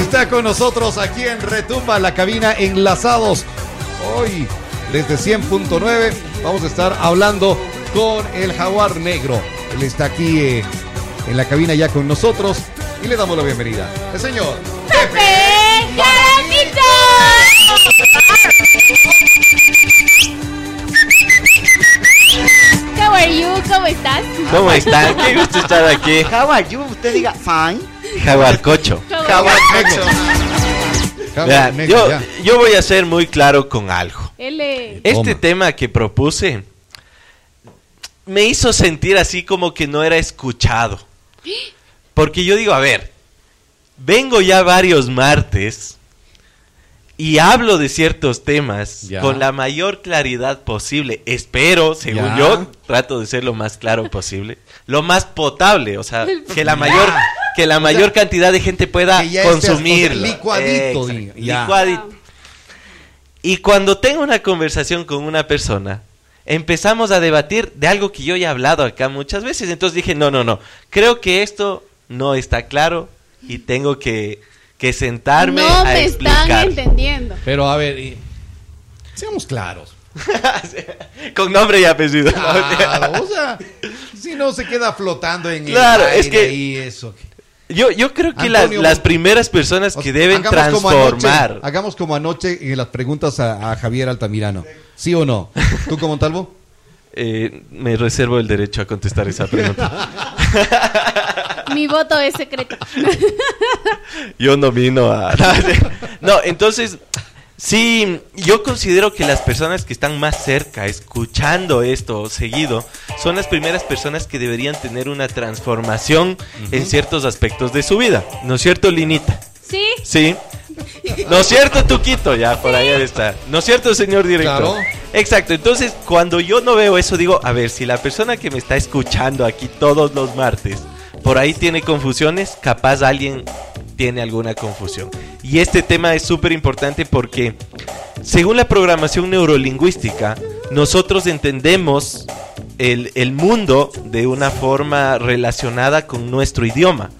Está con nosotros aquí en Retumba, la cabina enlazados. Hoy, desde 100.9, vamos a estar hablando con el jaguar negro. Él está aquí eh, en la cabina ya con nosotros y le damos la bienvenida. El señor Pepe Jaramillo. How are you? ¿Cómo estás? ¿Cómo están? Qué gusto estar aquí. How are you? Usted diga fine. Jaguarcocho. Jaguar negro. Jaguar Vean, negro, yo, yo voy a ser muy claro con algo. L. Este Toma. tema que propuse me hizo sentir así como que no era escuchado. Porque yo digo, a ver, vengo ya varios martes y hablo de ciertos temas Ya. con la mayor claridad posible. Espero, según Ya. yo, trato de ser lo más claro posible, lo más potable, o sea, que la mayor que la mayor cantidad de gente pueda consumir licuadito, ya. licuadito. Y cuando tengo una conversación con una persona, empezamos a debatir de algo que yo ya he hablado acá muchas veces. Entonces dije, no, no, no, creo que esto no está claro y tengo que, que sentarme no a me están entendiendo. Pero a ver, y- seamos claros. con nombre y apellido. Claro, o sea, si no se queda flotando en Claro, el aire es que- eso. Yo, yo creo que las, Antonio las primeras personas que deben hagamos como anoche- transformar. hagamos como anoche en las preguntas a, a Javier Altamirano. ¿Sí o no? ¿Tú como Montalvo? Eh, me reservo el derecho a contestar esa pregunta. Mi voto es secreto. Yo no vino a... No, entonces, sí, yo considero que las personas que están más cerca, escuchando esto seguido, son las primeras personas que deberían tener una transformación en ciertos aspectos de su vida. ¿No es cierto, Linita? ¿Sí? Sí. ¿No es cierto, Tuquito? Ya, por ahí estar. ¿No es cierto, señor director? Claro. Exacto. Entonces, cuando yo no veo eso, digo, a ver, si la persona que me está escuchando aquí todos los martes, por ahí tiene confusiones, capaz alguien tiene alguna confusión. Y este tema es súper importante porque, según la programación neurolingüística, nosotros entendemos el, el mundo de una forma relacionada con nuestro idioma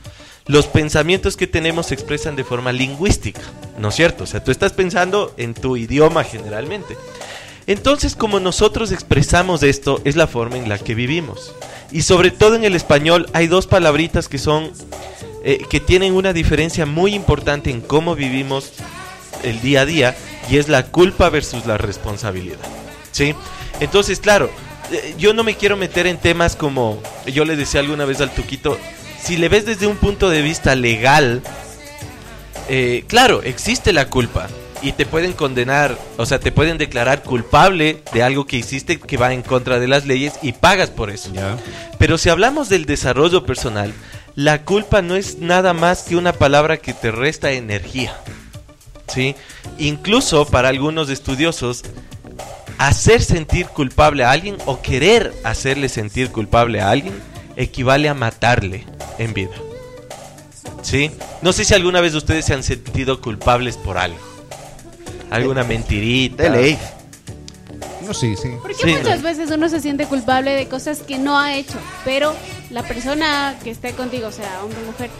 los pensamientos que tenemos se expresan de forma lingüística, ¿no es cierto? O sea, tú estás pensando en tu idioma generalmente. Entonces, como nosotros expresamos esto, es la forma en la que vivimos. Y sobre todo en el español hay dos palabritas que son, eh, que tienen una diferencia muy importante en cómo vivimos el día a día, y es la culpa versus la responsabilidad. ¿Sí? Entonces, claro, eh, yo no me quiero meter en temas como, yo le decía alguna vez al Tuquito, si le ves desde un punto de vista legal, eh, claro, existe la culpa y te pueden condenar, o sea, te pueden declarar culpable de algo que hiciste que va en contra de las leyes y pagas por eso. Ya. Pero si hablamos del desarrollo personal, la culpa no es nada más que una palabra que te resta energía. ¿Sí? Incluso para algunos estudiosos, hacer sentir culpable a alguien o querer hacerle sentir culpable a alguien equivale a matarle en vida. ¿Sí? No sé si alguna vez ustedes se han sentido culpables por algo. Alguna mentirita. De ley. No, sí, sí. Porque Sí, muchas no. veces uno se siente culpable de cosas que no ha hecho, pero la persona que esté contigo, o sea, hombre o mujer,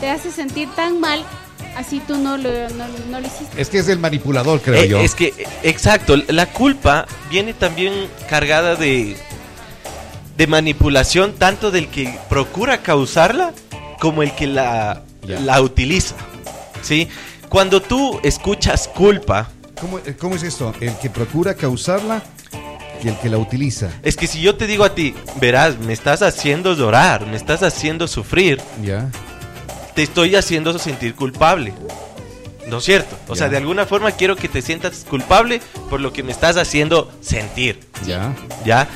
te hace sentir tan mal, así tú no lo, no, no lo hiciste. Es que es el manipulador, creo Eh, yo. Es que, eh, exacto, la culpa viene también cargada de, de manipulación, tanto del que procura causarla como el que la, la utiliza. ¿Sí? Cuando tú escuchas culpa, ¿Cómo, eh, cómo es esto? El que procura causarla y el que la utiliza. es que si yo te digo a ti, verás, me estás haciendo llorar, me estás haciendo sufrir, Ya. te estoy haciendo sentir culpable. ¿No es cierto? O sea, de alguna forma quiero que te sientas culpable por lo que me estás haciendo sentir. Ya. ¿ya?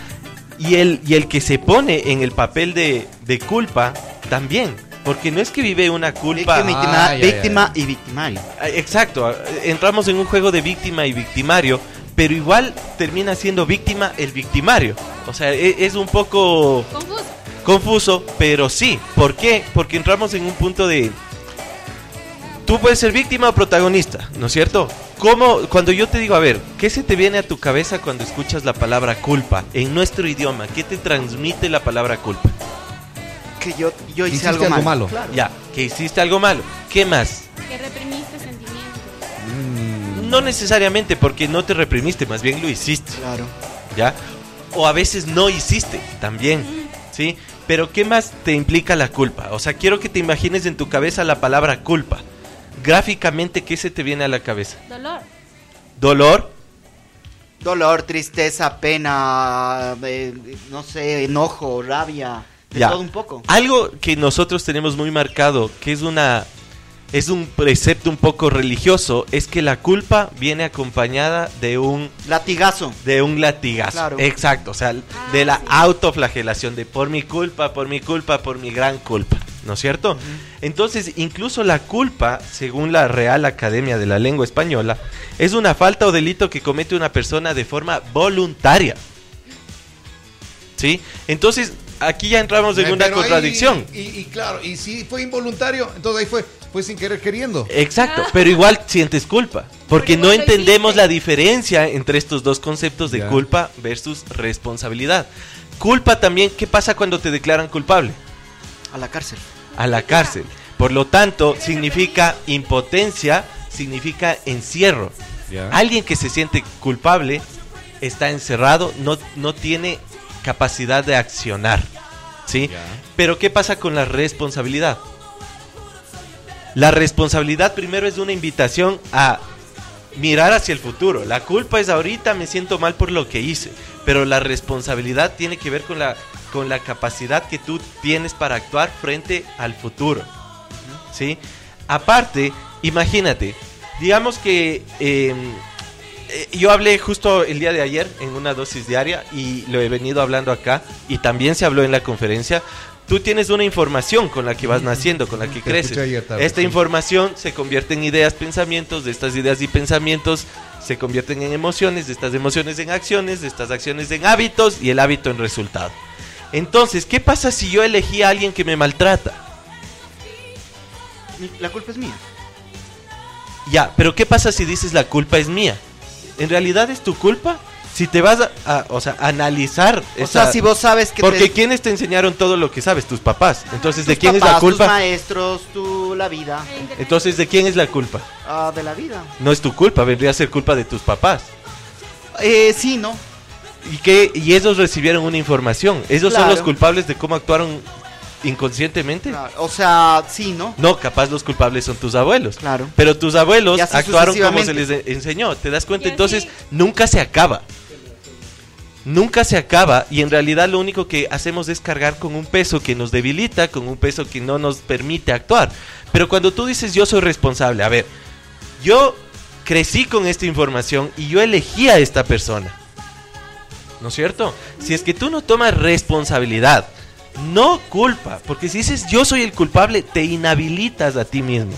Y el, y el que se pone en el papel de, de culpa también, porque no es que vive una culpa... Víctima, Ah, ya, ya, víctima y victimario. Ah, Exacto, entramos en un juego de víctima y victimario, pero igual termina siendo víctima el victimario. O sea, e- es un poco Confuso. confuso, pero sí. ¿Por qué? Porque entramos en un punto de... Tú puedes ser víctima o protagonista, ¿no es cierto? ¿Cómo, cuando yo te digo, a ver, ¿qué se te viene a tu cabeza cuando escuchas la palabra culpa en nuestro idioma? ¿Qué te transmite la palabra culpa? Que yo, yo hice Hiciste algo, algo mal. malo. Claro. Ya, que hiciste algo malo. ¿Qué más? Que reprimiste sentimientos. No necesariamente porque no te reprimiste, más bien lo hiciste, Claro. ¿ya? O a veces no hiciste, también, ¿sí? Pero ¿qué más te implica la culpa? O sea, quiero que te imagines en tu cabeza la palabra culpa. Gráficamente, ¿qué se te viene a la cabeza? Dolor. Dolor, Dolor, tristeza, pena, eh, no sé, enojo, rabia, de Ya. todo un poco. Algo que nosotros tenemos muy marcado, que es una es un precepto un poco religioso, es que la culpa viene acompañada de un Latigazo. de un latigazo. Claro. Exacto, o sea, de la autoflagelación de por mi culpa, por mi culpa, por mi gran culpa, ¿no es cierto? Entonces, incluso la culpa, según la Real Academia de la Lengua Española, es una falta o delito que comete una persona de forma voluntaria. ¿Sí? Entonces, aquí ya entramos en Eh, una ahí- contradicción. y, y claro, y si fue involuntario, entonces ahí fue, fue sin querer queriendo. Exacto, pero igual sientes culpa. Porque Porque no entendemos la diferencia entre estos dos conceptos de Ya. culpa versus responsabilidad. Culpa también, ¿qué pasa cuando te declaran culpable? A la cárcel. A la cárcel. Por lo tanto, significa impotencia, significa encierro. Alguien que se siente culpable está encerrado, no, no tiene capacidad de accionar. ¿Sí? Pero ¿qué pasa con la responsabilidad? La responsabilidad primero es una invitación a mirar hacia el futuro. La culpa es ahorita me siento mal por lo que hice, pero la responsabilidad tiene que ver con la con la capacidad que tú tienes para actuar frente al futuro. ¿Sí? Aparte, imagínate, digamos que eh, eh, yo hablé justo el día de ayer en una dosis diaria y lo he venido hablando acá y también se habló en la conferencia. Tú tienes una información con la que vas naciendo, con la que Te creces. tarde, Esta sí. información se convierte en ideas, pensamientos, de estas ideas y pensamientos se convierten en emociones, de estas emociones en acciones, de estas acciones en hábitos y el hábito en resultado. Entonces, ¿qué pasa si yo elegí a alguien que me maltrata? La culpa es mía. Ya, pero ¿qué pasa si dices la culpa es mía? ¿En realidad es tu culpa? Si te vas a, a- o sea, a analizar O esa- sea, si vos sabes que Porque te- ¿quiénes te enseñaron todo lo que sabes? Tus papás. Entonces, ¿de tus quién es la papás, Tus culpa? maestros, tú, la vida. Entonces, ¿de quién es la culpa? Ah, de la vida. No es tu culpa, vendría a ser culpa de tus papás. Eh, sí, ¿no? Y que y ellos recibieron una información. Ellos son los culpables de cómo actuaron inconscientemente. Claro, O sea, sí, ¿no? No, capaz los culpables son tus abuelos. Claro. Pero tus abuelos actuaron como se les enseñó. ¿Te das cuenta? Entonces, nunca se acaba. Nunca se acaba y en realidad lo único que hacemos es cargar con un peso que nos debilita, con un peso que no nos permite actuar. Pero cuando tú dices yo soy responsable, a ver, yo crecí con esta información y yo elegí a esta persona. ¿No es cierto? Si es que tú no tomas responsabilidad, no culpa, porque si dices yo soy el culpable, te inhabilitas a ti mismo.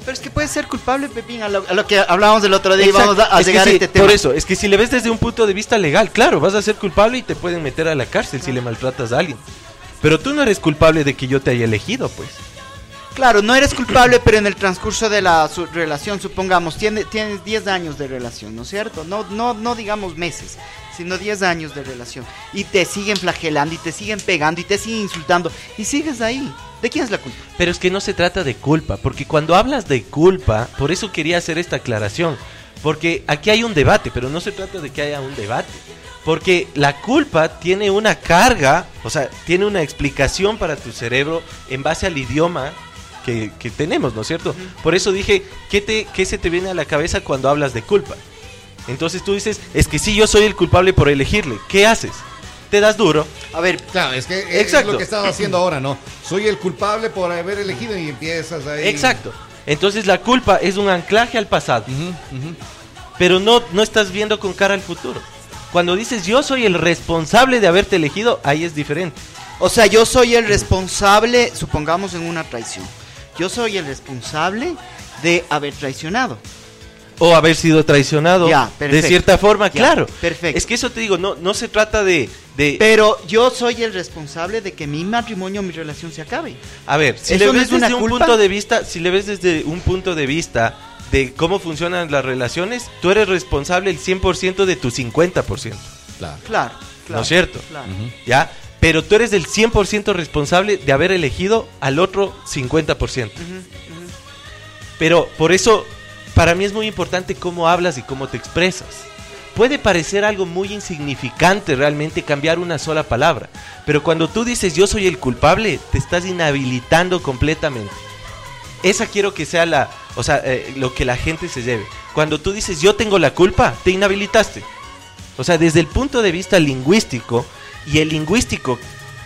Pero es que puede ser culpable, Pepín, a lo, a lo que hablábamos el otro día y vamos a, llegar a este tema. Por eso, es que si le ves desde un punto de vista legal, claro, vas a ser culpable y te pueden meter a la cárcel si le maltratas a alguien. Pero tú no eres culpable de que yo te haya elegido, pues. Claro, no eres culpable, pero en el transcurso de la su- relación, supongamos, tiene, tienes 10 años de relación, ¿no es cierto? No, no, no digamos meses, sino 10 años de relación. Y te siguen flagelando, y te siguen pegando, y te siguen insultando, y sigues ahí. ¿De quién es la culpa? Pero es que no se trata de culpa, porque cuando hablas de culpa, por eso quería hacer esta aclaración, porque aquí hay un debate, pero no se trata de que haya un debate, porque la culpa tiene una carga, o sea, tiene una explicación para tu cerebro en base al idioma que, que tenemos, ¿no es cierto? Por eso dije, ¿qué, te, ¿qué se te viene a la cabeza cuando hablas de culpa? Entonces tú dices, es que sí, yo soy el culpable por elegirle, ¿qué haces? Te das duro, A ver, Claro, es que es Exacto. lo que estás haciendo ahora, ¿no? Soy el culpable por haber elegido y empiezas ahí. Exacto. Entonces la culpa es un anclaje al pasado. Ujú, ujú. pero no, no estás viendo con cara al futuro. Cuando dices yo soy el responsable de haberte elegido, ahí es diferente. o sea, yo soy el responsable, supongamos en una traición. Yo soy el responsable de haber traicionado. O haber sido traicionado Ya, de cierta forma, Ya, claro. perfecto. Es que eso te digo, no, no se trata de, de... Pero yo soy el responsable de que mi matrimonio, mi relación se acabe. A ver, si ¿Eso le ves desde un culpa? punto de vista, si le ves desde un punto de vista de cómo funcionan las relaciones, tú eres responsable el 100% de tu 50%. Claro. Claro, claro. ¿No es cierto? Claro. ¿Ya? Pero tú eres del 100% responsable de haber elegido al otro 50%. Pero por eso, para mí es muy importante cómo hablas y cómo te expresas. Puede parecer algo muy insignificante realmente cambiar una sola palabra, pero cuando tú dices yo soy el culpable, te estás inhabilitando completamente. Esa quiero que sea la, o sea, eh, lo que la gente se lleve. Cuando tú dices yo tengo la culpa, te inhabilitaste. O sea, desde el punto de vista lingüístico, y el lingüístico,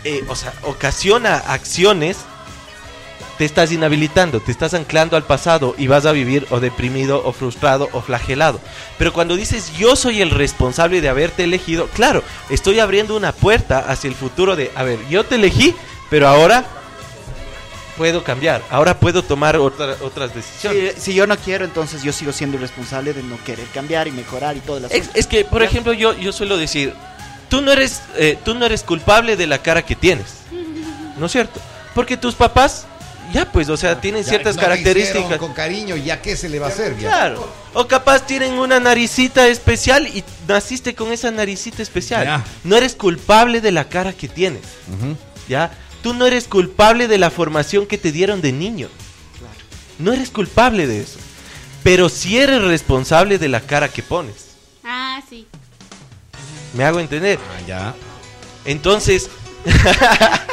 eh, o sea, ocasiona acciones te estás inhabilitando, te estás anclando al pasado y vas a vivir o deprimido o frustrado o flagelado. Pero cuando dices yo soy el responsable de haberte elegido, claro, estoy abriendo una puerta hacia el futuro de, a ver, yo te elegí, pero ahora puedo cambiar, ahora puedo tomar otras decisiones. Si, yo no quiero, entonces yo sigo siendo el responsable de no querer cambiar y mejorar y todas las es, Es que, por ejemplo, yo, yo suelo decir, tú no, eres, eh, tú no eres culpable de la cara que tienes, ¿no es cierto? Porque tus papás ya, pues, o sea, tienen ciertas características. Con cariño, ¿ya qué se le va a hacer? Claro. O capaz tienen una naricita especial y naciste con esa naricita especial. No eres culpable de la cara que tienes. ¿Ya? Tú no eres culpable de la formación que te dieron de niño. No eres culpable de eso. Pero sí eres responsable de la cara que pones. ¿Me hago entender? Ah, ya. Entonces.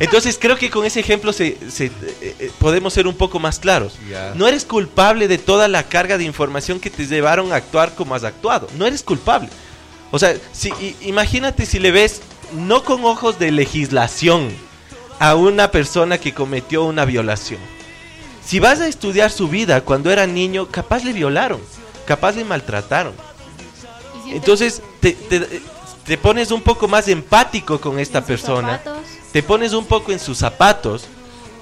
Entonces creo que con ese ejemplo se, eh, eh, podemos ser un poco más claros. No eres culpable de toda la carga de información que te llevaron a actuar como has actuado. No eres culpable. O sea, si, imagínate si le ves no con ojos de legislación a una persona que cometió una violación. Si vas a estudiar su vida cuando era niño, capaz le violaron, capaz le maltrataron. Entonces te, te, pones un poco más empático con esta persona te pones un poco en sus zapatos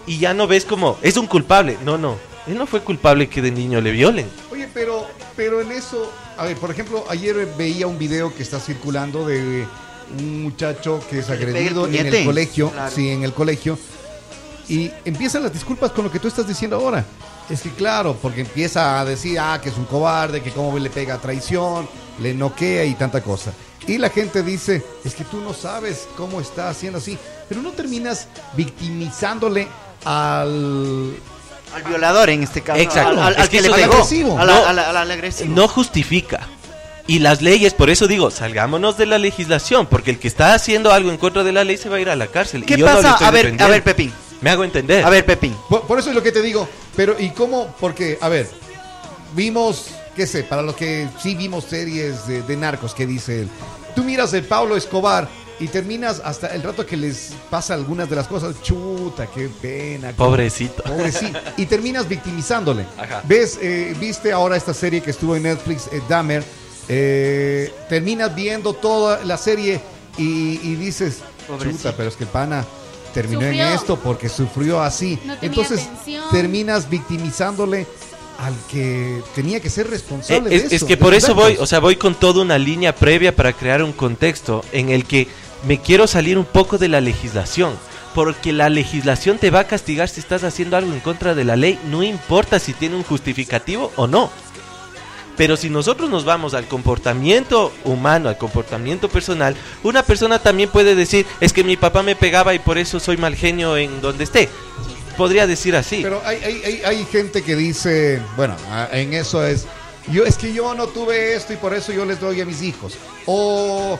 y ya no ves como es un culpable. No, no. Él no fue culpable que de niño le violen. Oye, pero, pero en eso, a ver, por ejemplo, ayer veía un video que está circulando de un muchacho que es agredido en el colegio, sí, en el colegio, y empiezan las disculpas con lo que tú estás diciendo ahora. Es que claro, porque empieza a decir, ah, que es un cobarde, que cómo le pega traición, le noquea y tanta cosa. Y la gente dice, es que tú no sabes cómo está haciendo así pero no terminas victimizándole al al violador en este caso, Exacto. al, que, le agresivo. No justifica. Y las leyes, por eso digo, salgámonos de la legislación, porque el que está haciendo algo en contra de la ley se va a ir a la cárcel. ¿Qué pasa? a ver, a ver, Pepín. Me hago entender. A ver, Pepín. Por, eso es lo que te digo. Pero, ¿y cómo? Porque, a ver, vimos, qué sé, para los que sí vimos series de, de narcos, que dice él. Tú miras el Pablo Escobar y terminas hasta el rato que les pasa algunas de las cosas, chuta, qué pena. Pobrecito. Pobrecito. Y terminas victimizándole. ¿Ves? Eh, viste ahora esta serie que estuvo en Netflix, eh, Dahmer. Eh, terminas viendo toda la serie y, dices, chuta, pero es que pana terminó en esto porque sufrió así. Entonces terminas victimizándole al que tenía que ser responsable. es, de eso, es que por eso voy, o sea, voy con toda una línea previa para crear un contexto en el que me quiero salir un poco de la legislación. Porque la legislación te va a castigar si estás haciendo algo en contra de la ley, no importa si tiene un justificativo o no. Pero si nosotros nos vamos al comportamiento humano, al comportamiento personal, una persona también puede decir, es que mi papá me pegaba y por eso soy mal genio en donde esté. Podría decir así. Pero hay, hay, hay gente que dice, bueno, en eso es, yo es que yo no tuve esto y por eso yo les doy a mis hijos. O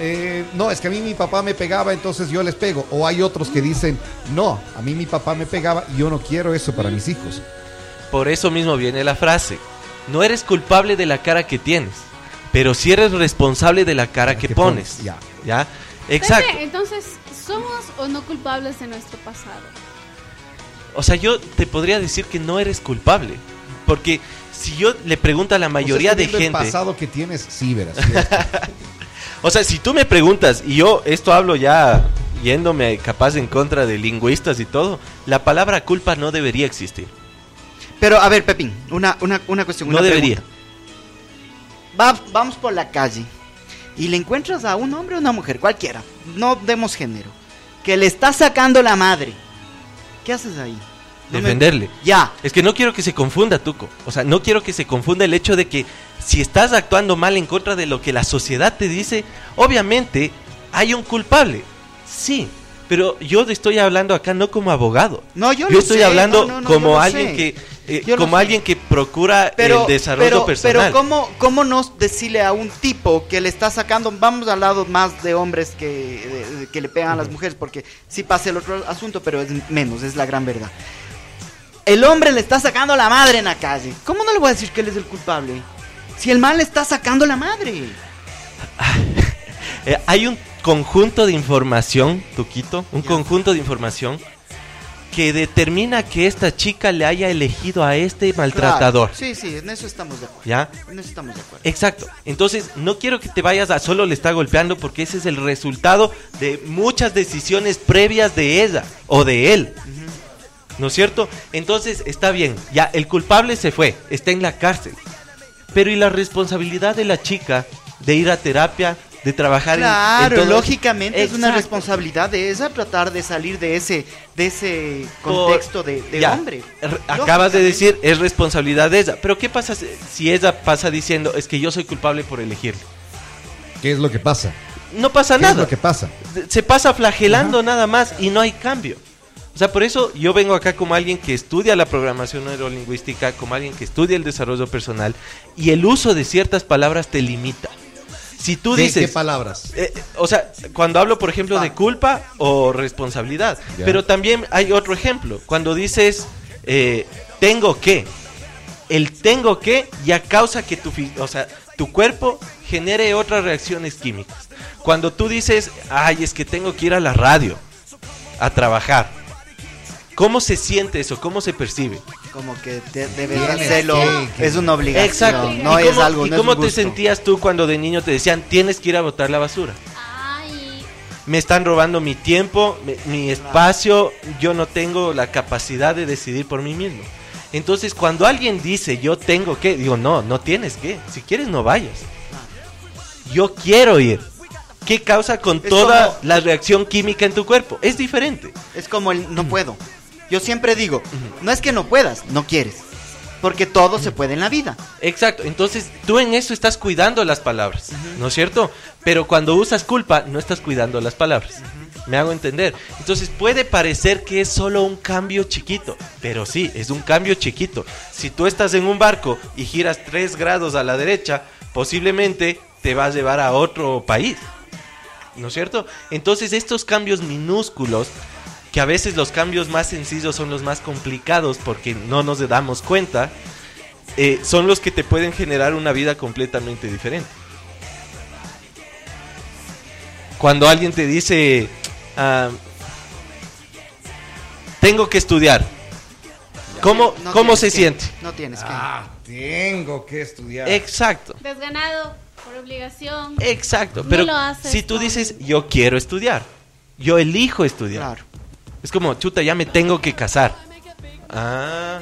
eh, no, es que a mí mi papá me pegaba, entonces yo les pego. O hay otros que dicen, no, a mí mi papá me pegaba y yo no quiero eso para mis hijos. Por eso mismo viene la frase, no eres culpable de la cara que tienes, pero sí eres responsable de la cara que, pones. Ya. ¿Ya? Exacto. entonces, ¿somos o no culpables de nuestro pasado? O sea, yo te podría decir que no eres culpable, porque si yo le pregunto a la mayoría de gente... El pasado que tienes, sí, verás. O sea, si tú me preguntas, y yo esto hablo ya yéndome capaz en contra de lingüistas y todo, la palabra culpa no debería existir. Pero a ver, Pepín, una, una, una cuestión. No debería. vamos por la calle y le encuentras a un hombre o una mujer, cualquiera, no demos género, que le está sacando la madre. ¿Qué haces ahí? defenderle. Ya. Es que no quiero que se confunda, Tuco. O sea, no quiero que se confunda el hecho de que si estás actuando mal en contra de lo que la sociedad te dice, obviamente ¿Hay un culpable? Sí, pero yo estoy hablando acá no como abogado. No, yo yo estoy sé, hablando no, no, no, como yo alguien sé. que eh, como sé. alguien que procura Pero, el desarrollo pero, personal. pero ¿cómo, ¿cómo no decirle a un tipo que le está sacando, vamos al lado más de hombres que, de- que le pegan a las mujeres, porque sí pasa el otro asunto, pero es menos, es la gran verdad. El hombre le está sacando la madre en la calle. ¿Cómo no le voy a decir que él es el culpable? Si el mal le está sacando la madre. Eh, hay un conjunto de información, Tuquito, un conjunto de información que determina que esta chica le haya elegido a este maltratador. Claro, Sí, sí, en eso estamos de acuerdo. ¿Ya? En eso estamos de acuerdo. Exacto. Entonces, no quiero que te vayas a solo le está golpeando porque ese es el resultado de muchas decisiones previas de ella o de él. ¿No es cierto? Entonces, está bien. Ya, el culpable se fue, está en la cárcel. Pero ¿y la responsabilidad de la chica de ir a terapia, de trabajar en- en, Claro, todo- lógicamente es una responsabilidad de ella tratar de salir de ese de ese Por- contexto de, de Ya, hombre. Acabas de decir, es responsabilidad de ella. Pero ¿qué pasa si- si ella pasa diciendo, es que yo soy culpable por elegirle? ¿Qué es lo que pasa? No pasa ¿Qué nada. es lo que pasa? se pasa flagelando nada más y no hay cambio. O sea, por eso yo vengo acá como alguien que estudia la programación neurolingüística, como alguien que estudia el desarrollo personal y el uso de ciertas palabras te limita. Si tú ¿Qué, dices, qué palabras? eh, o sea, cuando hablo, por ejemplo, de culpa o responsabilidad, Ya. pero también hay otro ejemplo. Cuando dices, eh, tengo que, el tengo que ya causa que tu, o sea, tu cuerpo genere otras reacciones químicas. Cuando tú dices, ay, es que tengo que ir a la radio a trabajar, ¿cómo se siente eso? ¿Cómo se percibe? Como que te- hacerlo, es una obligación, Exacto. no ¿Y es cómo, algo, ¿y no es cómo un te gusto. sentías tú cuando de niño te decían, tienes que ir a botar la basura? Ay, me están robando mi tiempo, mi, mi espacio, yo no tengo la capacidad de decidir por mí mismo. Entonces, cuando alguien dice yo tengo que, digo, no, no tienes que, si quieres no vayas. Yo quiero ir. ¿Qué causa con Es toda como- la reacción química en tu cuerpo? Es diferente. Es como el no puedo. Yo siempre digo, no es que no puedas, no quieres. Porque todo se puede en la vida. Exacto, entonces tú en eso estás cuidando las palabras, ¿no es cierto? Pero cuando usas culpa, no estás cuidando las palabras. Me hago entender. Entonces puede parecer que es solo un cambio chiquito, pero sí, es un cambio chiquito. Si tú estás en un barco y giras 3 grados a la derecha, posiblemente te vas a llevar a otro país, ¿no es cierto? Entonces estos cambios minúsculos que a veces los cambios más sencillos son los más complicados porque no nos damos cuenta, eh, son los que te pueden generar una vida completamente diferente. Cuando alguien te dice, ah, tengo que estudiar, ¿cómo, No cómo se que, siente? No tienes que. Ah, tengo que estudiar. Exacto. desganado por obligación. Exacto, No pero lo haces si tú dices yo quiero estudiar, yo elijo estudiar. Claro. Es como, chuta, ya me tengo que casar. Ah,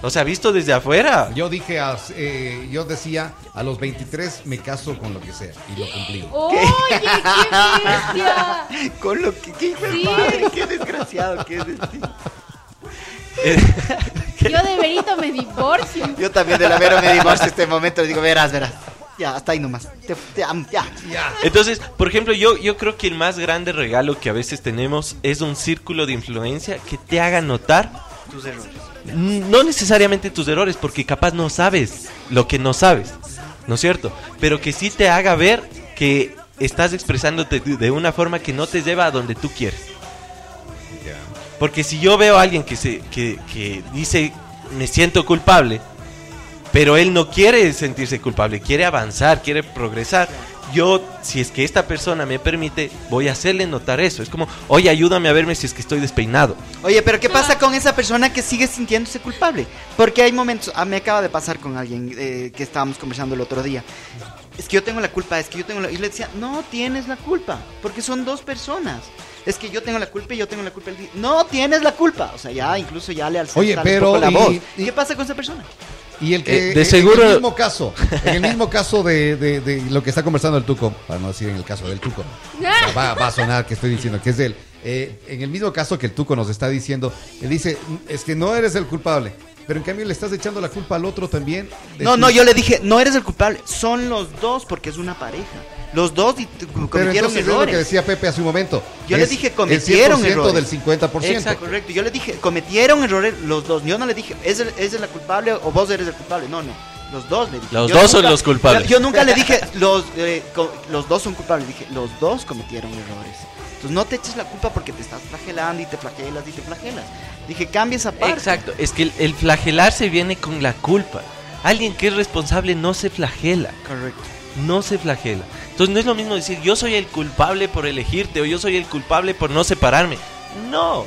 o sea, visto desde afuera. Yo dije, a- eh, yo decía, a los 23 me caso con lo que sea. Y lo cumplí. Oye, qué bestia. Con lo que. Qué Sí. madre, qué desgraciado que es este. Yo de verito me divorcio. Yo también de la vera me divorcio este momento. Le digo, verás, verás. Ya, hasta ahí nomás. Te- te amo, ya. Entonces, por ejemplo, yo, yo creo que el más grande regalo que a veces tenemos es un círculo de influencia que te haga notar, Tus errores. no necesariamente tus errores, porque capaz no sabes lo que no sabes, ¿no es cierto? Pero que sí te haga ver que estás expresándote de de una forma que no te lleva a donde tú quieres. Porque si yo veo a alguien que, se, que, que dice, me siento culpable, pero él no quiere sentirse culpable, quiere avanzar, quiere progresar. Yo, si es que esta persona me permite, voy a hacerle notar eso. Es como, oye, ayúdame a verme si es que estoy despeinado. Oye, pero ¿qué pasa con esa persona que sigue sintiéndose culpable? Porque hay momentos, ah, me acaba de pasar con alguien eh, que estábamos conversando el otro día. Es que yo tengo la culpa, es que yo tengo la... Y le decía, no tienes la culpa, porque son dos personas. Es que yo tengo la culpa y yo tengo la culpa. No tienes la culpa. O sea, ya incluso ya le alzó la y- voz. y- ¿Qué pasa con esa persona? Y el que, Eh, de en seguro- el mismo caso, en el mismo caso de, de- de lo que está conversando el Tuco, para no decir en el caso del Tuco, va, va a sonar que estoy diciendo que es él. Eh, en el mismo caso que el Tuco nos está diciendo, él dice, es que no eres el culpable. Pero en cambio le estás echando la culpa al otro también. No, no, yo le dije, no eres el culpable, son los dos porque es una pareja. Los dos di- Pero cometieron entonces es lo que errores. decía Pepe hace un momento. Yo le dije, el cometieron 100% errores. del 50%. Exacto. Correcto, yo le dije, cometieron errores los dos. Yo no le dije, ¿es el, es el la culpable o vos eres el culpable? No, no. Los dos le dije. Los Yo dos son los culpables. Yo, yo nunca le dije, los, eh, co- los dos son culpables. Dije, los dos cometieron errores. Entonces no te eches la culpa porque te estás flagelando y te flagelas y te flagelas. Dije, cambia esa parte. Exacto, es que el, el flagelarse viene con la culpa. Alguien que es responsable no se flagela, Correcto. no se flagela. Entonces no es lo mismo decir yo soy el culpable por elegirte o yo soy el culpable por no separarme. No,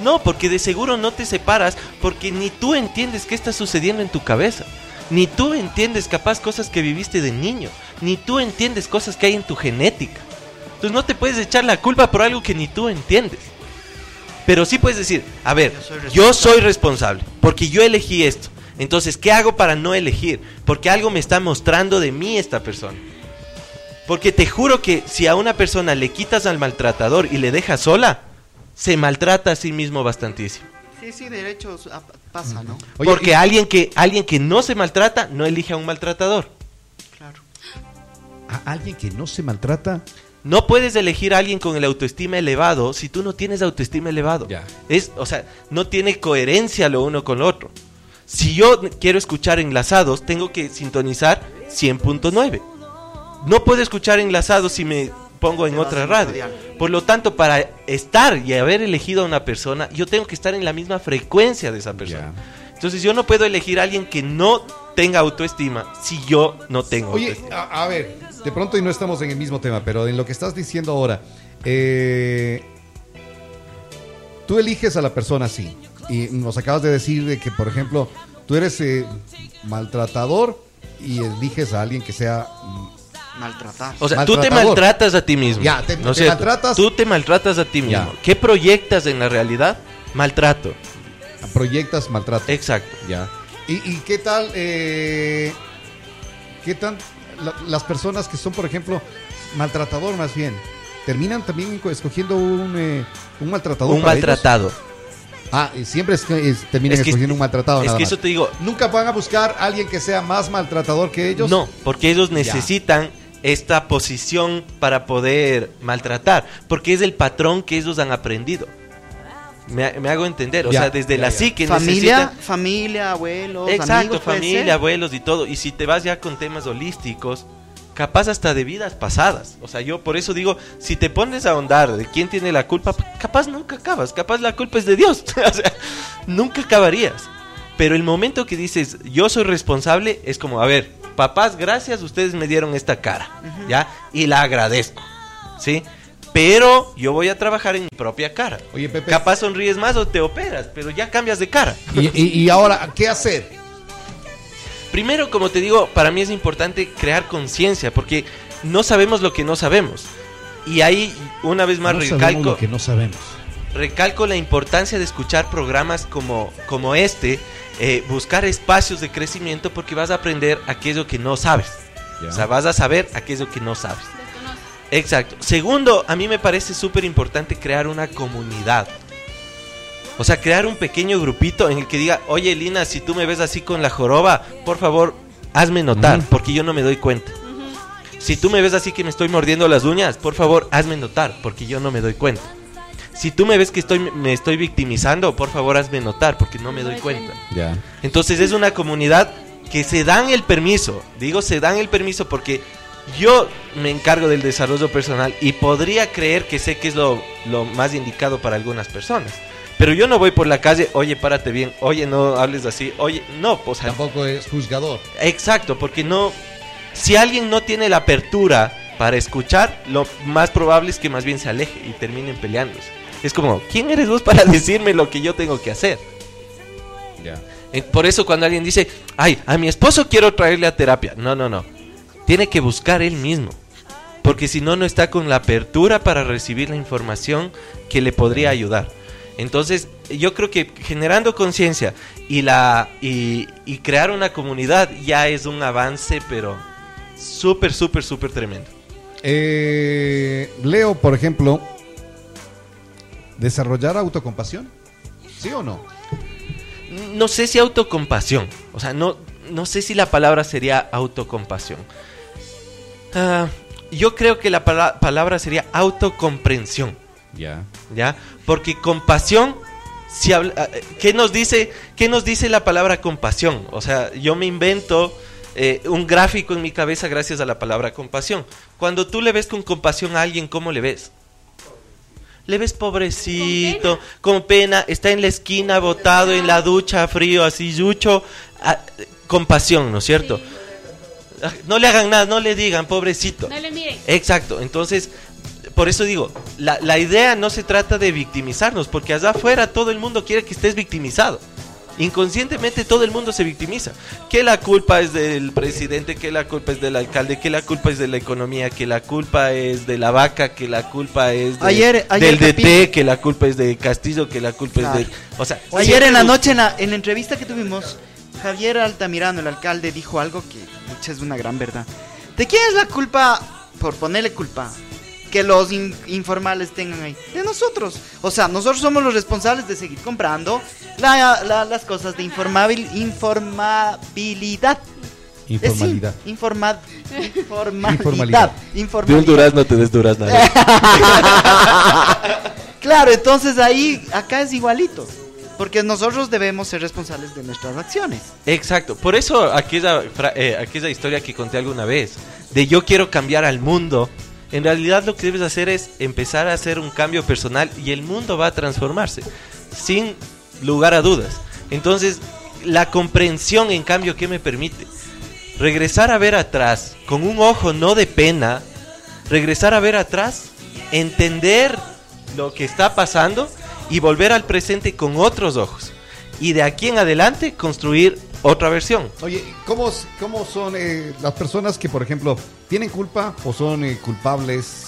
no, porque de seguro no te separas porque ni tú entiendes qué está sucediendo en tu cabeza. Ni tú entiendes capaz cosas que viviste de niño. Ni tú entiendes cosas que hay en tu genética. Entonces no te puedes echar la culpa por algo que ni tú entiendes. Pero sí puedes decir, a ver, Yo soy yo soy responsable porque yo elegí esto. Entonces, ¿qué hago para no elegir? Porque algo me está mostrando de mí esta persona. Porque te juro que si a una persona le quitas al maltratador y le dejas sola, se maltrata a sí mismo bastantísimo. Sí, sí, de hecho ah, pasa, ¿no? Oye, Porque alguien que alguien que no se maltrata no elige a un maltratador. Claro. a alguien que no se maltrata. No puedes elegir a alguien con el autoestima elevado si tú no tienes autoestima elevado. Es, o sea, no tiene coherencia lo uno con lo otro. Si yo quiero escuchar enlazados, tengo que sintonizar 100.9. No puedo escuchar enlazados si me pongo en otra radio. Por lo tanto, para estar y haber elegido a una persona, yo tengo que estar en la misma frecuencia de esa persona. Entonces yo no puedo elegir a alguien que no tenga autoestima si yo no tengo Oye, autoestima. a, a ver, de pronto y no estamos en el mismo tema, pero en lo que estás diciendo ahora, eh, tú eliges a la persona así. Y nos acabas de decir de que, por ejemplo, tú eres eh, maltratador y eliges a alguien que sea... mm, Maltratar. O sea, tú te maltratas a ti mismo. Ya, te- ¿no te maltratas. Tú te maltratas a ti mismo. Ya. ¿Qué proyectas en la realidad? Maltrato. proyectas maltrato. Exacto. Ya. ¿Y, y qué tal, eh, qué tan la- las personas que son, por ejemplo, maltratador más bien, terminan también co- escogiendo un, eh, un maltratador? Un para ellos? maltratado. Ah, siempre es, terminan Es que- escogiendo un maltratado. Es nada que más. eso te digo, ¿Nunca van a buscar a alguien que sea más maltratador que ellos? no, porque ellos necesitan esta posición para poder maltratar, porque es el patrón que ellos han aprendido. Me, me hago entender, o Ya, sea, desde ya, la ya. psique familia, necesitan- familia, abuelos, Exacto, amigos, familia, abuelos y todo. Y si te vas ya con temas holísticos, capaz hasta de vidas pasadas. O sea, yo por eso digo, si te pones a ahondar de quién tiene la culpa, capaz nunca acabas, capaz la culpa es de Dios. o sea, nunca acabarías. Pero el momento que dices, yo soy responsable, es como, a ver, papás, gracias, ustedes me dieron esta cara, ¿ya? Y la agradezco, ¿sí? Pero yo voy a trabajar en mi propia cara. Oye, Pepe. Capaz sonríes más o te operas, pero ya cambias de cara. Y, y- y ahora, ¿qué hacer? Primero, como te digo, para mí es importante crear conciencia, porque no sabemos lo que no sabemos. Y ahí, una vez más, No recalco, lo que no sabemos. recalco la importancia de escuchar programas como, como este, eh, buscar espacios de crecimiento, porque vas a aprender aquello que no sabes. Ya. O sea, vas a saber aquello que no sabes. Exacto. Segundo, a mí me parece súper importante crear una comunidad. O sea, crear un pequeño grupito en el que diga, oye Lina, si tú me ves así con la joroba, por favor, hazme notar, porque yo no me doy cuenta. Si tú me ves así que me estoy mordiendo las uñas, por favor, hazme notar, porque yo no me doy cuenta. Si tú me ves que estoy, me estoy victimizando, por favor, hazme notar, porque no me doy cuenta. Ya. Entonces es una comunidad que se dan el permiso, digo se dan el permiso porque yo me encargo del desarrollo personal y podría creer que sé que es lo, lo más indicado para algunas personas. Pero yo no voy por la calle, oye, párate bien, oye, no hables así, oye, no, sea, Tampoco es juzgador. exacto, porque no, si alguien no tiene la apertura para escuchar, lo más probable es que más bien se aleje y terminen peleándose. Es como, ¿quién eres vos para decirme lo que yo tengo que hacer? Ya. Eh, Por eso cuando alguien dice, ay, a mi esposo quiero traerle a terapia. No, no, no. Tiene que buscar él mismo. Porque si no, no está con la apertura para recibir la información que le podría ayudar. Entonces, yo creo que generando conciencia y, la, y, y crear una comunidad ya es un avance, pero súper, súper, súper tremendo. Eh, Leo, por ejemplo, desarrollar autocompasión. ¿Sí o no? no sé si autocompasión. O sea, no, no sé si la palabra sería autocompasión. Ah, yo creo que la pala- palabra sería autocomprensión. Ya. ¿Ya? Porque compasión, si habla- ah, eh, ¿qué, nos dice, ¿qué nos dice la palabra compasión? O sea, yo me invento eh, un gráfico en mi cabeza gracias a la palabra compasión. Cuando tú le ves con compasión a alguien, ¿cómo le ves? Le ves pobrecito, con pena, está en la esquina, botado en la ducha, frío, así, yucho. ah, compasión, ¿no es cierto? No le hagan nada, no le digan, pobrecito. No le miren. Exacto, entonces, por eso digo, la, la idea no se trata de victimizarnos, porque allá afuera todo el mundo quiere que estés victimizado. Inconscientemente todo el mundo se victimiza. Que la culpa es del presidente, que la culpa es del alcalde, que la culpa es de la economía, que la culpa es de la vaca, que la culpa es de- Ayer- ayer del Capi- DT, que la culpa es de Castillo, que la culpa Claro. es de... O sea, Ayer en la noche, en la, en la entrevista que tuvimos, Javier Altamirano, el alcalde, dijo algo que pucha, es una gran verdad. ¿De quién es la culpa, por ponerle culpa, que los in- informales tengan ahí? De nosotros. O sea, nosotros somos los responsables de seguir comprando la- la- las cosas de informabil, informabilidad. Informalidad. Es sí, informa- informalidad. Informalidad. De un Informalidad. durazno te des durazno. Claro, entonces ahí, acá es igualito. Porque nosotros debemos ser responsables de nuestras acciones. Exacto, por eso aquella, eh, aquella historia que conté alguna vez, de yo quiero cambiar al mundo, en realidad lo que debes hacer es empezar a hacer un cambio personal y el mundo va a transformarse, sin lugar a dudas. Entonces, la comprensión, en cambio, ¿qué me permite? Regresar a ver atrás, con un ojo no de pena, regresar a ver atrás, entender lo que está pasando y volver al presente con otros ojos. Y de aquí en adelante construir otra versión. Oye, ¿cómo, cómo son eh, las personas que, por ejemplo, tienen culpa o son eh, culpables,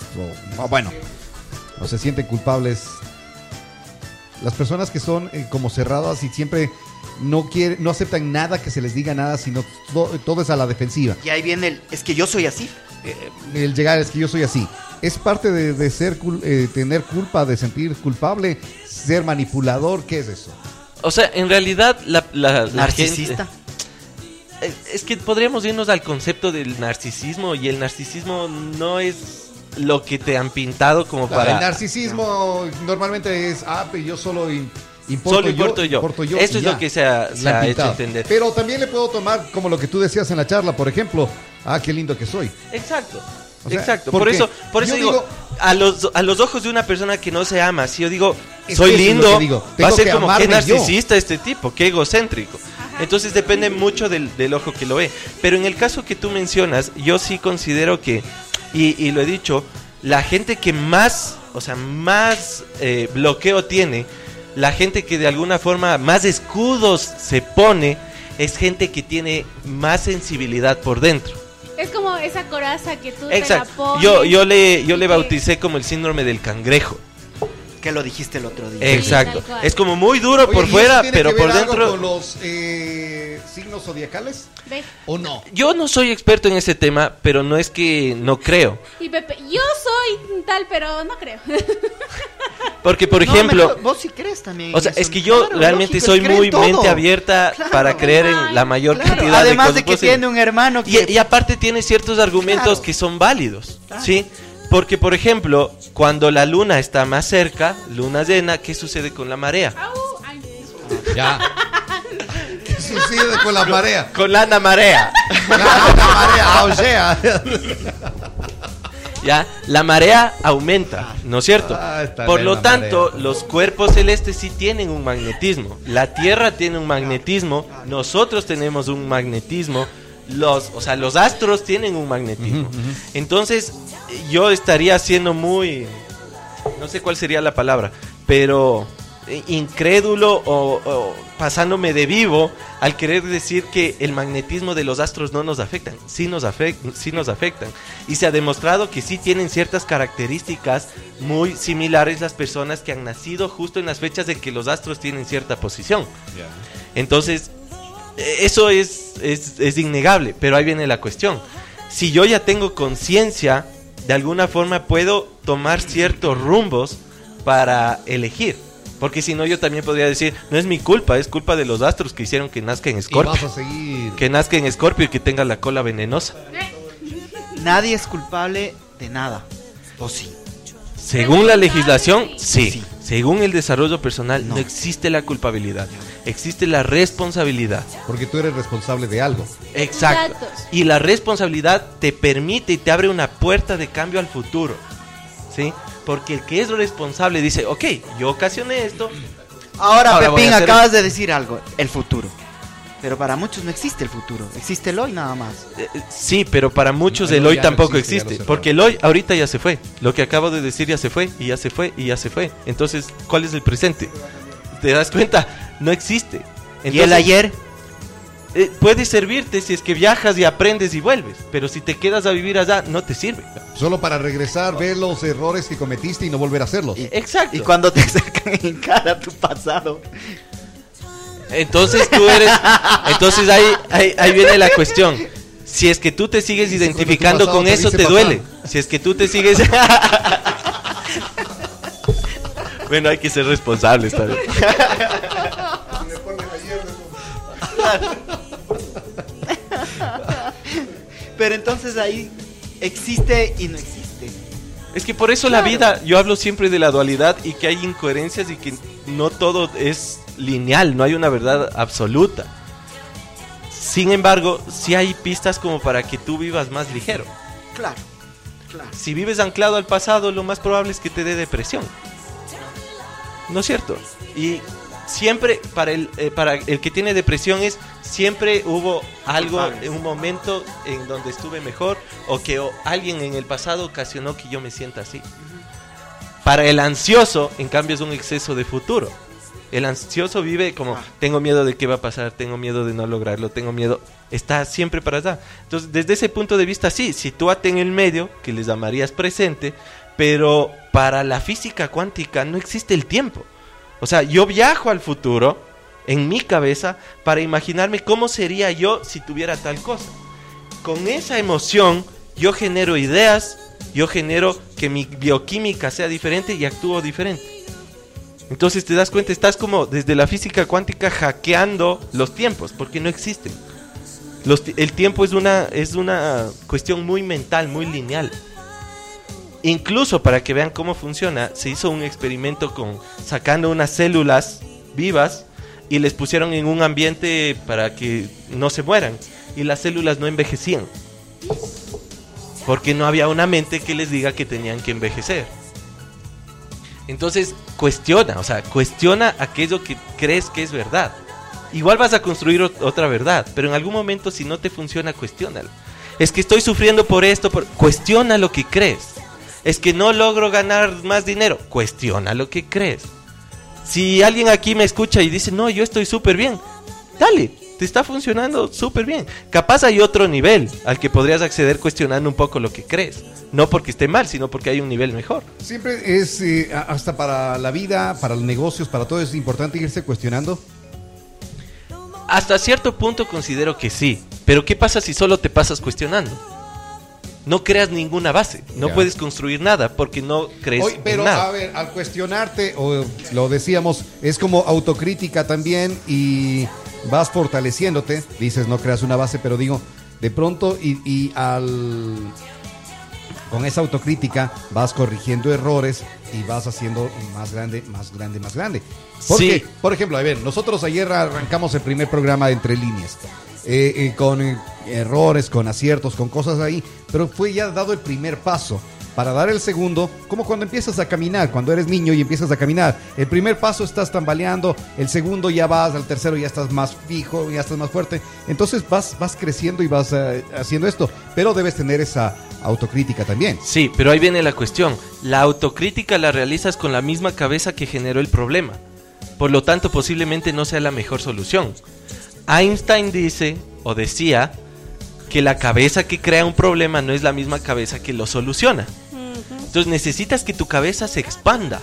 o, o bueno, o se sienten culpables? Las personas que son eh, como cerradas y siempre no quieren, no aceptan nada que se les diga nada, sino to- todo es a la defensiva. Y ahí viene el, es que yo soy así. El llegar es que yo soy así. Es parte de, de ser, cul- eh, tener culpa, de sentir culpable, ser manipulador, ¿qué es eso? O sea, en realidad la, la- la Narcisista. gente- Eh, es que podríamos irnos al concepto del narcisismo y el narcisismo no es lo que te han pintado como para... El narcisismo normalmente es, ah, pero yo solo im- importo, Solo importo yo. importo yo Eso es ya. lo que se ha, se ha hecho entender. Pero también le puedo tomar como lo que tú decías en la charla, por ejemplo, ah, qué lindo que soy. Exacto. O sea, Exacto. Por eso, por eso digo, digo- a los a los ojos de una persona que no se ama, si yo digo soy que lindo, que digo, va a ser que como que yo. narcisista este tipo, qué egocéntrico. Entonces depende mucho del, del ojo que lo ve. Pero en el caso que tú mencionas, yo sí considero que, y, y lo he dicho, la gente que más, o sea, más eh, bloqueo tiene, la gente que de alguna forma más escudos se pone, es gente que tiene más sensibilidad por dentro. Es como esa coraza que tú te la Exacto. pones. Yo, yo le, yo le bauticé como el síndrome del cangrejo. Que lo dijiste el otro día. Exacto. Es como muy duro Oye, por ¿y eso fuera, tiene pero que ver por algo dentro. con los eh, signos zodiacales Ve. o no? Yo no soy experto en ese tema, pero no es que no creo. Y Pepe, yo soy tal, pero no creo. Porque, por No, ejemplo, mejor- vos sí crees también. o sea, es que yo Claro, realmente lógico, soy muy todo. mente abierta Claro. para creer en la mayor Claro, cantidad además de de, cosas que posibles. tiene un hermano que... Y, y aparte tiene ciertos argumentos Claro. que son válidos, ¿sí? Porque, por ejemplo, cuando la luna está más cerca, luna llena, ¿qué sucede con la marea? Ya. ¿Qué sucede con la marea? Con la marea. La, la marea, o sea. ¿ya? La marea aumenta, ¿no es cierto? Ah, Por lo tanto, marea. los cuerpos celestes sí tienen un magnetismo. La Tierra tiene un magnetismo, nosotros tenemos un magnetismo, los, o sea, los astros tienen un magnetismo. Entonces, yo estaría siendo muy no sé cuál sería la palabra, pero incrédulo o, o pasándome de vivo al querer decir que el magnetismo de los astros no nos afectan, sí nos, afec- sí nos afectan. Y se ha demostrado que sí tienen ciertas características muy similares las personas que han nacido justo en las fechas en que los astros tienen cierta posición. Entonces, eh, eso es, es, es innegable, pero ahí viene la cuestión. Si yo ya tengo conciencia, de alguna forma puedo tomar ciertos rumbos para elegir. Porque si no, yo también podría decir, no es mi culpa, es culpa de los astros que hicieron que nazca en Y Scorpio. vas a seguir. Que nazca en Scorpio y que tenga la cola venenosa. Nadie es culpable de nada. ¿O sí? Según la legislación, sí. Sí. Según el desarrollo personal, no. No. existe la culpabilidad. Existe la responsabilidad. Porque tú eres responsable de algo. Exacto. Exactos. Y la responsabilidad te permite y te abre una puerta de cambio al futuro. ¿Sí? Porque el que es responsable dice, ok, yo ocasioné esto. Ahora, Ahora Pepín, hacer- acabas de decir algo. El futuro. Pero para muchos no existe el futuro. Existe el hoy nada más. Eh, eh, sí, pero para muchos El el hoy ya no tampoco existe, existe. porque el hoy ahorita ya se fue. Lo que acabo de decir ya se fue, y ya se fue, y ya se fue. Entonces, ¿cuál es el presente? ¿Te das cuenta? No existe. ¿Y el Entonces, ayer? Eh, puede servirte si es que viajas y aprendes y vuelves. Pero si te quedas a vivir allá, no te sirve. Solo para regresar, ver los errores que cometiste y no volver a hacerlos. Exacto. Y cuando te sacan en cara tu pasado. Entonces tú eres. Entonces ahí, ahí, ahí viene la cuestión. Si es que tú te sigues identificando con eso, te duele. Si es que tú te sigues. bueno, hay que ser responsables también. Pero entonces ahí existe y no existe. Es que por eso la vida, yo hablo siempre de la dualidad y que hay incoherencias y que no todo es lineal, no hay una verdad absoluta. Sin embargo, sí hay pistas como para que tú vivas más ligero. Claro, claro. Si vives anclado al pasado, lo más probable es que te dé depresión. ¿No es cierto? Y siempre para el, eh, para el que tiene depresión es siempre hubo algo, en un momento en donde estuve mejor o que o alguien en el pasado ocasionó que yo me sienta así. Para el ansioso, en cambio, es un exceso de futuro. El ansioso vive como, Ah. tengo miedo de qué va a pasar, tengo miedo de no lograrlo, tengo miedo, está siempre para allá. Entonces, desde ese punto de vista, sí, sitúate en el medio, que les llamarías presente, pero para la física cuántica no existe el tiempo. O sea, yo viajo al futuro en mi cabeza para imaginarme cómo sería yo si tuviera tal cosa. Con esa emoción yo genero ideas, yo genero que mi bioquímica sea diferente y actúo diferente. Entonces te das cuenta, estás como desde la física cuántica hackeando los tiempos, porque no existen. El tiempo es una, es una cuestión muy mental, muy lineal. Incluso para que vean cómo funciona, se hizo un experimento con sacando unas células vivas y les pusieron en un ambiente para que no se mueran y las células no envejecían. Porque no había una mente que les diga que tenían que envejecer. Entonces, cuestiona, o sea, cuestiona aquello que crees que es verdad. Igual vas a construir ot- otra verdad, pero en algún momento si no te funciona, cuestiónalo. Es que estoy sufriendo por esto, por... cuestiona lo que crees. Es que no logro ganar más dinero, cuestiona lo que crees. Si alguien aquí me escucha y dice, no, yo estoy súper bien, dale, te está funcionando súper bien. Capaz hay otro nivel al que podrías acceder cuestionando un poco lo que crees. No porque esté mal, sino porque hay un nivel mejor. Siempre es, eh, hasta para la vida, para los negocios, para todo es importante irse cuestionando. Hasta cierto punto considero que sí. Pero ¿qué pasa si solo te pasas cuestionando? No creas ninguna base. No Ya. puedes construir nada porque no crees Oye, pero en nada. a ver, al cuestionarte, o lo decíamos, es como autocrítica también y vas fortaleciéndote. Dices, no creas una base, pero digo, de pronto y, y al con esa autocrítica vas corrigiendo errores y vas haciendo más grande, más grande, más grande. Porque, Sí. por ejemplo, a ver, nosotros ayer arrancamos el primer programa de Entre Líneas. eh, eh, con eh, errores, con aciertos, con cosas ahí, pero fue ya dado el primer paso. Para dar el segundo, como cuando empiezas a caminar, cuando eres niño y empiezas a caminar. El primer paso estás tambaleando, el segundo ya vas, al tercero ya estás más fijo, ya estás más fuerte. Entonces vas, vas creciendo y vas eh, haciendo esto, pero debes tener esa autocrítica también. Sí, pero ahí viene la cuestión. La autocrítica la realizas con la misma cabeza que generó el problema. Por lo tanto, posiblemente no sea la mejor solución. Einstein dice, o decía, que la cabeza que crea un problema no es la misma cabeza que lo soluciona. Entonces necesitas que tu cabeza se expanda.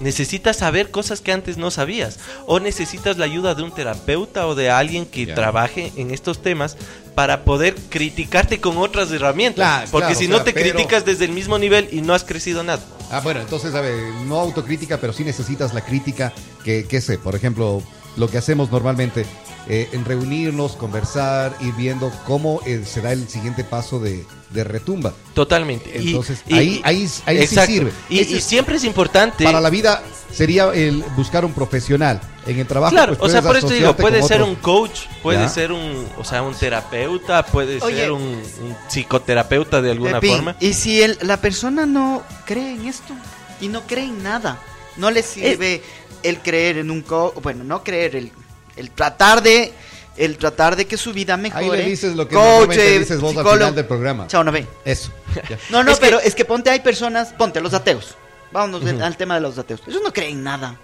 Necesitas saber cosas que antes no sabías. O necesitas la ayuda de un terapeuta o de alguien que Ya. trabaje en estos temas para poder criticarte con otras herramientas. Claro, Porque claro, si no sea, te pero- criticas desde el mismo nivel y no has crecido nada. Ah, bueno, entonces, a ver, no autocrítica, pero sí necesitas la crítica que, que sé, por ejemplo, lo que hacemos normalmente, eh, en reunirnos, conversar, ir viendo cómo eh, se da el siguiente paso de, de retumba. Totalmente. Y- Entonces, y- ahí, ahí, ahí sí sirve. Y, siempre es importante. para la vida sería el buscar un profesional. En el trabajo, Claro, pues, o sea, por eso digo, puede ser otros. un coach, puede Ya. ser un, o sea, un terapeuta, puede Oye. ser un, un psicoterapeuta de alguna Pepín, forma. Y si el- la persona no cree en esto y no cree en nada, no le sirve el creer en un co bueno, no creer, el, el tratar de el tratar de que su vida mejore. Ahí le dices lo que Coach, eh, dices vos al psicólogo. final del programa. Chao, no ve. Eso. ya. No, no, Es que- pero es que ponte, hay personas, ponte, los ateos. Vámonos al tema de los ateos. Ellos no creen en nada.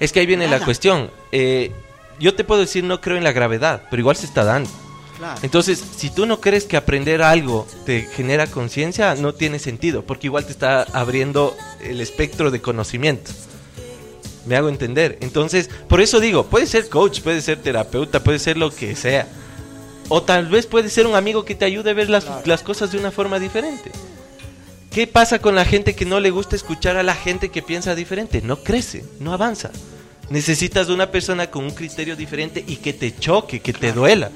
Es que ahí viene la cuestión. Eh, yo te puedo decir, no creo en la gravedad, pero igual se está dando. Claro. Entonces, si tú no crees que aprender algo te genera conciencia, no tiene sentido, porque igual te está abriendo el espectro de conocimiento. Me hago entender. Entonces, por eso digo, puede ser coach, puede ser terapeuta, puede ser lo que sea. O tal vez puede ser un amigo que te ayude a ver las, las cosas de una forma diferente. ¿Qué pasa con la gente que no le gusta escuchar a la gente que piensa diferente? No crece, no avanza. Necesitas de una persona con un criterio diferente y que te choque, que te duela.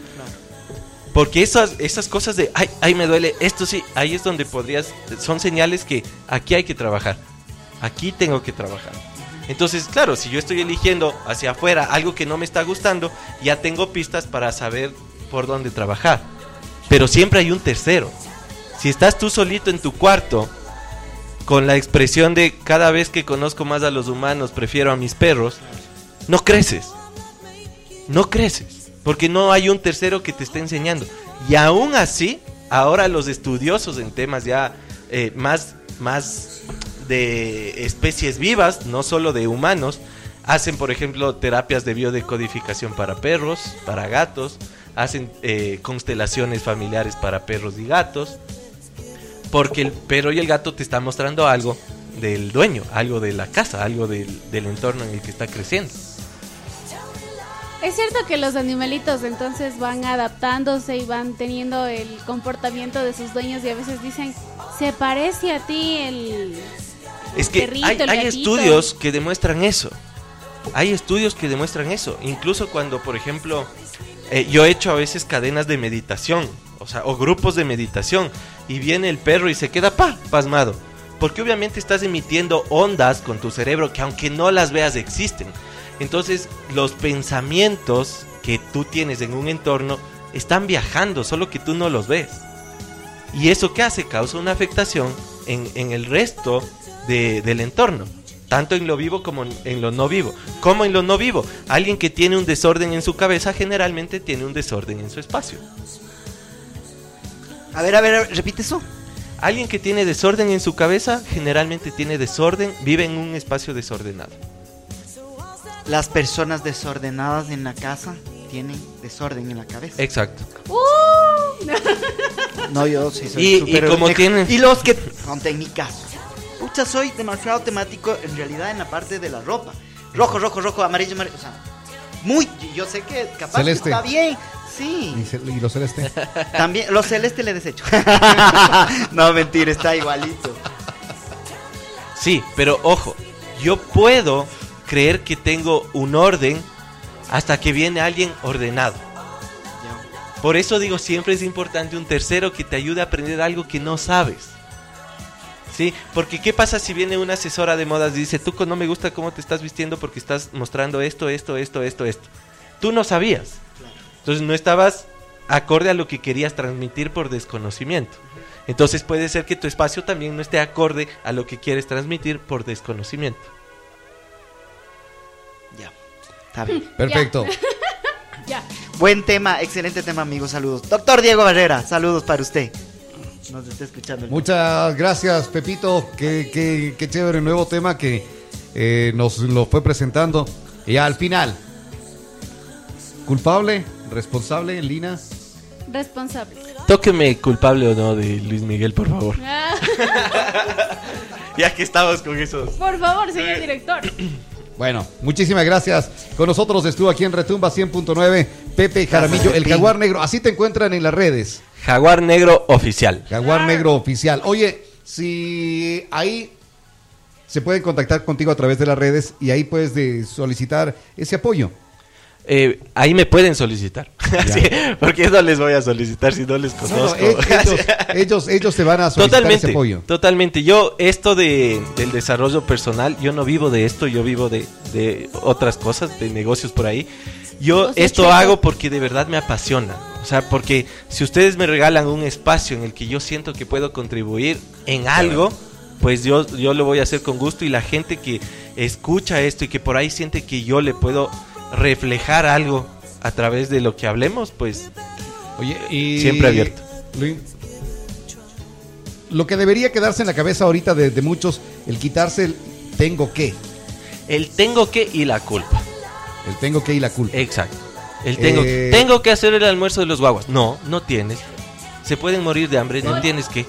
Porque esas, esas cosas de, ay, ay, me duele, esto sí, ahí es donde podrías, son señales que aquí hay que trabajar. Aquí tengo que trabajar. Entonces, claro, si yo estoy eligiendo hacia afuera algo que no me está gustando, ya tengo pistas para saber por dónde trabajar. Pero siempre hay un tercero. Si estás tú solito en tu cuarto, con la expresión de cada vez que conozco más a los humanos, prefiero a mis perros, no creces. No creces. Porque no hay un tercero que te esté enseñando. Y aún así, ahora los estudiosos en temas ya eh, más, más de especies vivas, no solo de humanos, hacen, por ejemplo, terapias de biodecodificación para perros, para gatos, hacen eh, constelaciones familiares para perros y gatos, porque el perro y el gato te están mostrando algo del dueño, algo de la casa, algo del, del entorno en el que está creciendo. Es cierto que los animalitos entonces van adaptándose y van teniendo el comportamiento de sus dueños y a veces dicen, se parece a ti el... Es que perrito, hay, el hay gatito". estudios que demuestran eso. Hay estudios que demuestran eso. Incluso cuando, por ejemplo, eh, yo he hecho a veces cadenas de meditación, o sea, o grupos de meditación, y viene el perro y se queda pa, pasmado. Porque obviamente estás emitiendo ondas con tu cerebro que aunque no las veas existen. Entonces, los pensamientos que tú tienes en un entorno están viajando, solo que tú no los ves. ¿Y eso qué hace? Causa una afectación en, en el resto de- del entorno. Tanto en lo vivo como en, en lo no vivo. ¿Cómo en lo no vivo? Alguien que tiene un desorden en su cabeza generalmente tiene un desorden en su espacio. A ver, a ver, a ver, repite eso. Alguien que tiene desorden en su cabeza generalmente tiene desorden, vive en un espacio desordenado. Las personas desordenadas en la casa tienen desorden en la cabeza. Exacto. No, yo sí soy Y- súper y como tienen- Y los que... Ponte en mi caso. Pucha, soy demasiado temático en realidad en la parte de la ropa. Rojo, rojo, rojo, amarillo, amarillo. O sea, muy... Yo sé que capaz que está bien. Sí. Y, ce- y lo celeste. También, los celeste le desecho. no, mentira, está igualito. Sí, pero ojo, yo puedo creer que tengo un orden hasta que viene alguien ordenado. Por eso digo, siempre es importante un tercero que te ayude a aprender algo que no sabes. ¿Sí? Porque ¿qué pasa si viene una asesora de modas y dice, tú no me gusta cómo te estás vistiendo porque estás mostrando esto, esto, esto, esto, esto? Tú no sabías. Entonces no estabas acorde a lo que querías transmitir por desconocimiento. Entonces puede ser que tu espacio también no esté acorde a lo que quieres transmitir por desconocimiento. Ya. Está bien. Perfecto. Ya. Buen tema, excelente tema, amigos. Saludos. Doctor Diego Barrera, saludos para usted. Nos está escuchando. el- Muchas gracias, Pepito. Qué, qué, qué chévere nuevo tema que eh, nos lo fue presentando. Y al final, culpable, responsable, Lina. Responsable. Tóqueme culpable o no de Luis Miguel, por favor. Ah, Ya que estamos con esos. por favor, señor director. Bueno, muchísimas gracias. Con nosotros estuvo aquí en Retumba 100.9 Pepe Jaramillo, el Jaguar Negro. Así te encuentran en las redes. Jaguar Negro Oficial. Jaguar Negro Oficial. Oye, si ahí se pueden contactar contigo a través de las redes y ahí puedes de solicitar ese apoyo. Eh, ahí me pueden solicitar. Sí, porque no les voy a solicitar si no les No, no, conozco. ellos, ellos, ellos te van a solicitar Totalmente, ese apoyo. totalmente. Yo, esto de, del desarrollo personal, yo no vivo de esto, yo vivo de, de otras cosas, de negocios por ahí. Yo esto hago porque de verdad me apasiona. O sea, porque si ustedes me regalan un espacio en el que yo siento que puedo contribuir en algo, pues yo, yo lo voy a hacer con gusto y la gente que escucha esto y que por ahí siente que yo le puedo reflejar algo a través de lo que hablemos, pues Oye, y Siempre abierto. Luis, Lo que debería quedarse en la cabeza ahorita de, de muchos, el quitarse el tengo que, el tengo que y la culpa. el tengo que y la culpa. Exacto. El tengo, Eh, tengo que hacer el almuerzo de los guaguas. No, no tienes. Se pueden morir de hambre, no tienes que.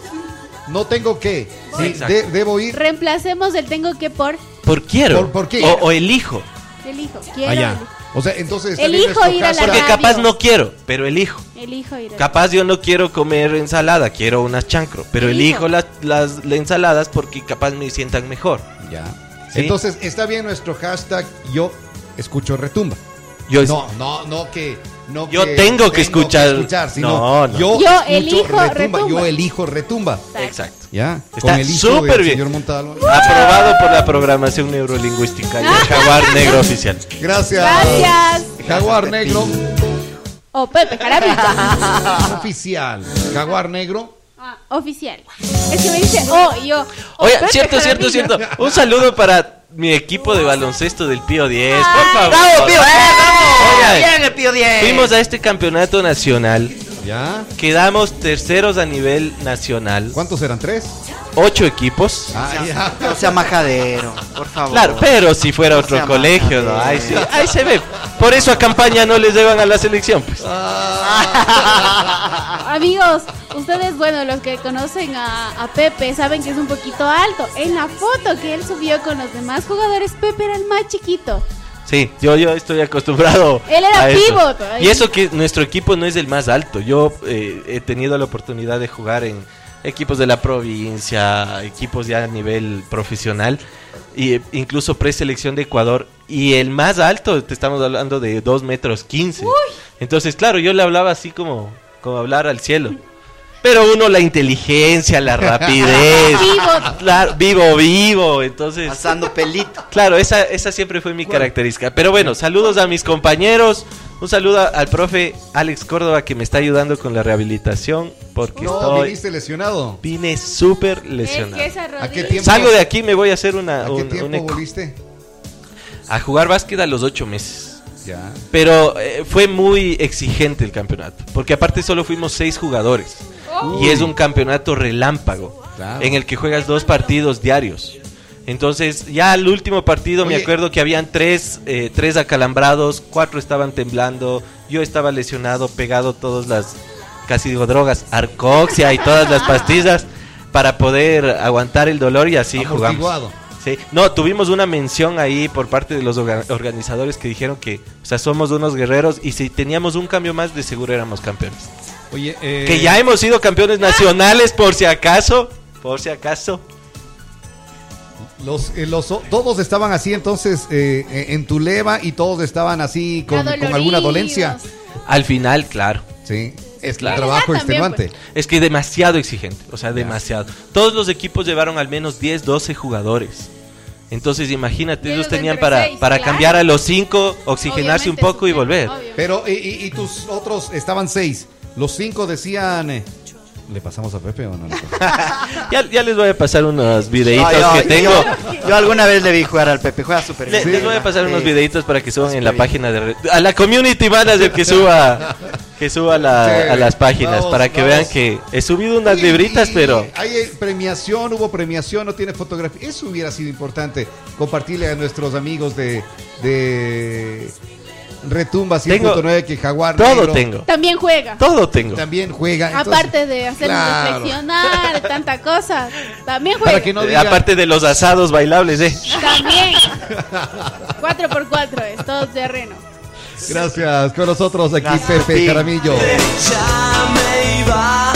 No tengo que, sí, de- debo ir. Reemplacemos el tengo que por Por quiero. ¿Por- por qué? O, o elijo. elijo. Quiero. Allá. elijo. O sea, entonces Elijo ir a la. Porque radio. capaz no quiero, pero elijo. Elijo ir a Capaz yo no quiero comer ensalada, quiero unas chancro. Pero Elijo. elijo las, las, las ensaladas porque capaz me sientan mejor. Ya. Sí. Entonces está bien nuestro hashtag yo escucho retumba. Yo, No, no, no que no Yo que tengo que escuchar. sino No, no. yo, Yo elijo retumba, retumba. yo elijo retumba. Exacto. Ya, Está con el hijo súper bien. señor Montalvo. Aprobado por la programación neurolingüística y el jaguar negro oficial. Gracias. Gracias. Jaguar negro O Pepe Jaramillo. oficial. Jaguar negro. Ah, oficial. Es que me dice oh yo. oh, Oye, Pepe cierto, cierto, Jaramillo. cierto. Un saludo para mi equipo de baloncesto del Pío 10, por favor. ¡Bravo, Pío! ¡Eh, bravo! Oigan, ¡Bien, el Pío 10! Fuimos a este campeonato nacional, Ya. quedamos terceros a nivel nacional, ¿Cuántos eran? ¿Tres? ocho equipos. Ah, ya. No sea majadero, por favor. Claro, pero si fuera otro sea colegio, ¿no? majadero. Ahí, sí, ahí se ve. Por eso a campaña no les llevan a la selección, pues. Amigos, ustedes, bueno, los que conocen a, a Pepe saben que es un poquito alto. En la foto que él subió con los demás jugadores, Pepe era el más chiquito. Sí, yo, yo estoy acostumbrado. Él era a eso. pivot. Y eso que nuestro equipo no es el más alto. Yo eh, he tenido la oportunidad de jugar en equipos de la provincia, equipos ya a nivel profesional, y eh, incluso preselección de Ecuador. Y el más alto, te estamos hablando de 2 metros 15. Entonces, claro, yo le hablaba así como, como hablar al cielo. Pero uno, la inteligencia, la rapidez. Pivot. Claro, vivo, vivo. Entonces, Pasando pelito. Claro, esa, esa siempre fue mi característica. Pero bueno, saludos a mis compañeros. Un saludo al profe Alex Córdoba que me está ayudando con la rehabilitación. Porque No, estoy. viniste lesionado. Vine súper Es que lesionado. ¿A qué tiempo? Salgo de aquí, me voy a hacer una. ¿A qué tiempo un eco- volviste? a jugar básquet a los ocho meses. Ya. Pero eh, fue muy exigente el campeonato. Porque aparte solo fuimos seis jugadores. Y es un campeonato relámpago. Claro. En el que juegas dos partidos diarios. Entonces, ya al último partido me acuerdo que habían tres, eh, tres acalambrados, cuatro estaban temblando, yo estaba lesionado, pegado todas las, casi digo drogas, arcoxia y todas las pastillas para poder aguantar el dolor y así jugamos. Amortiguado. Sí. No, tuvimos una mención ahí por parte de los orga- organizadores que dijeron que, o sea, somos unos guerreros y si teníamos un cambio más, de seguro éramos campeones. Oye, eh, Que ya hemos sido campeones nacionales, por si acaso, por si acaso. Los, eh, los, todos estaban así entonces eh, eh, en tu leva y todos estaban así con, con alguna dolencia. Al final, claro. Sí, es Claro. un trabajo También, extenuante. Es que demasiado exigente, o sea, demasiado. Todos los equipos llevaron al menos 10, 12 jugadores. Entonces, imagínate, ellos tenían para, seis, para claro. cambiar a los 5, oxigenarse un poco y volver. obvio. Pero, y, y- y tus otros estaban seis. Los cinco decían. eh, ¿Le pasamos a Pepe o no? le pasamos? Ya, ya les voy a pasar unos videitos No, yo- que tengo. Yo, yo alguna vez le vi jugar al Pepe, juega súper Le- bien. les voy a pasar Sí. unos videitos para que suban en la bien. página de... A la community manager que suba, que suba la- Sí, a las páginas vamos, para que vamos. vean que he subido unas libritas, pero... Hay eh, premiación, hubo premiación, no tiene fotografía. Eso hubiera sido importante compartirle a nuestros amigos de, de Retumba Tengo- 100.9 que Jaguar Todo Negro tengo, También juega. todo tengo. también juega. Entonces, Aparte de hacernos claro. reflexionar, tanta cosa. También juega. Para que no Eh, Aparte de los asados bailables, ¿eh? También. 4x4 es todo terreno. Gracias. Con nosotros aquí Gracias, Pepe. Caramillo. Ya me iba